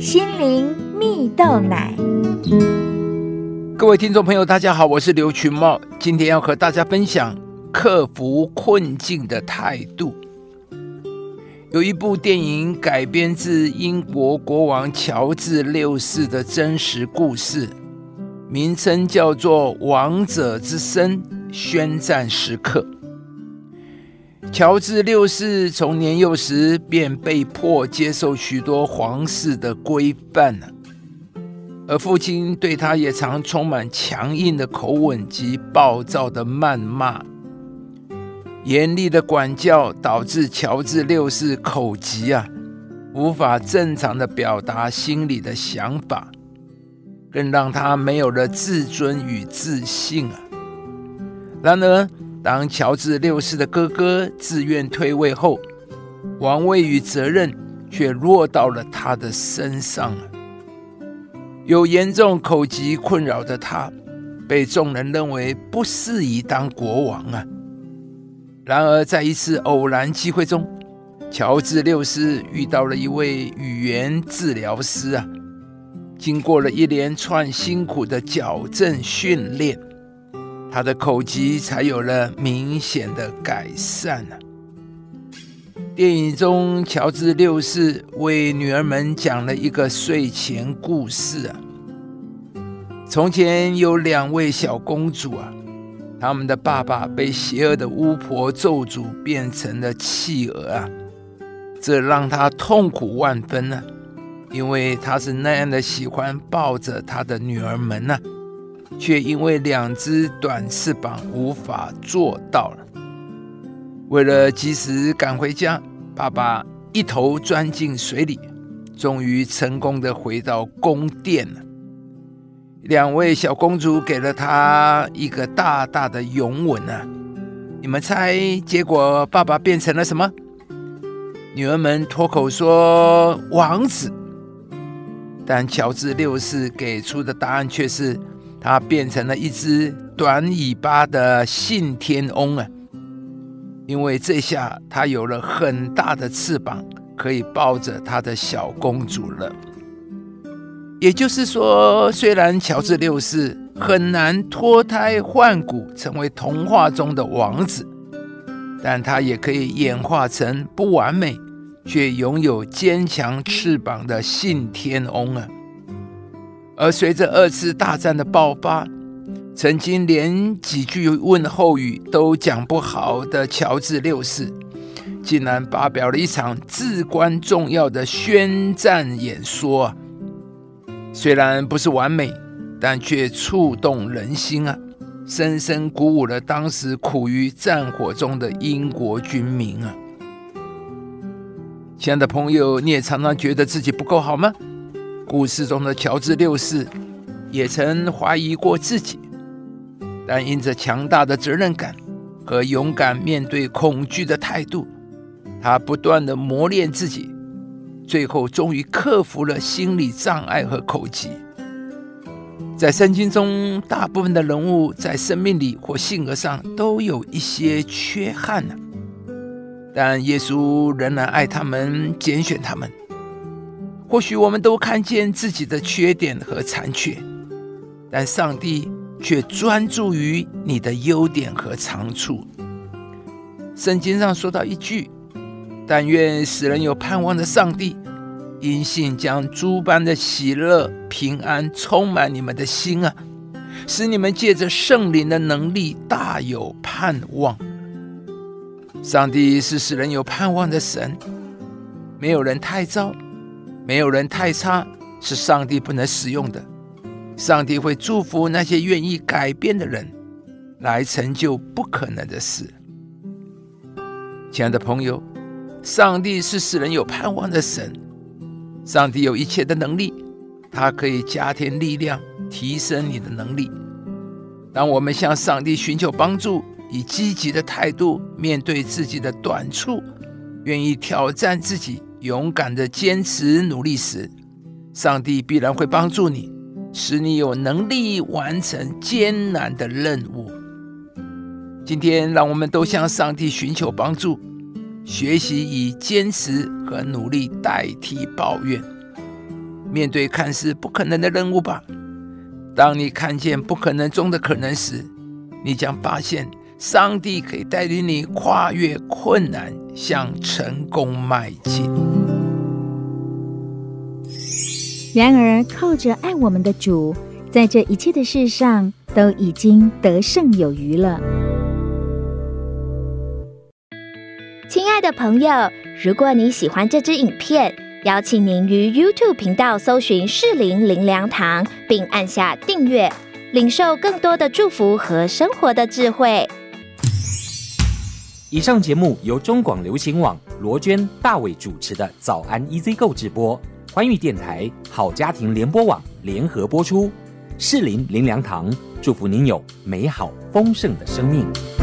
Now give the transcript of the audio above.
心灵蜜豆奶。各位听众朋友，大家好，我是刘群茂，今天要和大家分享克服困境的态度。有一部电影改编自英国国王乔治六世的真实故事，名称叫做《王者之声：宣战时刻》。乔治六世从年幼时便被迫接受许多皇室的规范了，而父亲对他也常充满强硬的口吻及暴躁的谩骂。严厉的管教导致乔治六世口疾啊，无法正常的表达心里的想法，更让他没有了自尊与自信啊。然而，当乔治六世的哥哥自愿退位后，王位与责任却落到了他的身上。有严重口疾困扰的他，被众人认为不适宜当国王啊。然而，在一次偶然机会中，乔治六世遇到了一位语言治疗师啊。经过了一连串辛苦的矫正训练，他的口疾才有了明显的改善呢。电影中，乔治六世为女儿们讲了一个睡前故事啊。从前有两位小公主啊。他们的爸爸被邪恶的巫婆咒诅，变成了企鹅啊！这让他痛苦万分呢，因为他是那样的喜欢抱着他的女儿们呢，却因为两只短翅膀无法做到了。为了及时赶回家，爸爸一头钻进水里，终于成功的回到宫殿了。两位小公主给了他一个大大的拥吻啊！你们猜，结果爸爸变成了什么？女儿们脱口说：“王子。”但乔治六世给出的答案却是，他变成了一只短尾巴的信天翁啊！因为这下他有了很大的翅膀，可以抱着他的小公主了。也就是说，虽然乔治六世很难脱胎换骨成为童话中的王子，但他也可以演化成不完美却拥有坚强翅膀的信天翁啊！而随着二次大战的爆发，曾经连几句问候语都讲不好的乔治六世，竟然发表了一场至关重要的宣战演说啊！虽然不是完美，但却触动人心啊！深深鼓舞了当时苦于战火中的英国军民啊！亲爱的朋友，你也常常觉得自己不够好吗？故事中的乔治六世也曾怀疑过自己，但因着强大的责任感和勇敢面对恐惧的态度，他不断的磨练自己。最后，终于克服了心理障碍和口疾。在圣经中，大部分的人物在生命里或性格上都有一些缺憾呢，但耶稣仍然爱他们，拣选他们。或许我们都看见自己的缺点和残缺，但上帝却专注于你的优点和长处。圣经上说到一句。但愿使人有盼望的上帝，因信将诸般的喜乐、平安充满你们的心啊，使你们借着圣灵的能力大有盼望。上帝是使人有盼望的神，没有人太糟，没有人太差，是上帝不能使用的。上帝会祝福那些愿意改变的人，来成就不可能的事。亲爱的朋友。上帝是使人有盼望的神，上帝有一切的能力，他可以加添力量，提升你的能力。当我们向上帝寻求帮助，以积极的态度面对自己的短处，愿意挑战自己，勇敢的坚持努力时，上帝必然会帮助你，使你有能力完成艰难的任务。今天，让我们都向上帝寻求帮助。学习以坚持和努力代替抱怨，面对看似不可能的任务吧。当你看见不可能中的可能时，你将发现上帝可以带领你跨越困难，向成功迈进。然而，靠着爱我们的主，在这一切的事上都已经得胜有余了。亲爱的朋友，如果你喜欢这支影片，邀请您于 YouTube 频道搜寻“适龄灵粮堂”，并按下订阅，领受更多的祝福和生活的智慧。以上节目由中广流行网罗娟、大伟主持的《早安 EZ 购》直播，欢迎电台、好家庭联播网联合播出。适林林良堂祝福您有美好丰盛的生命。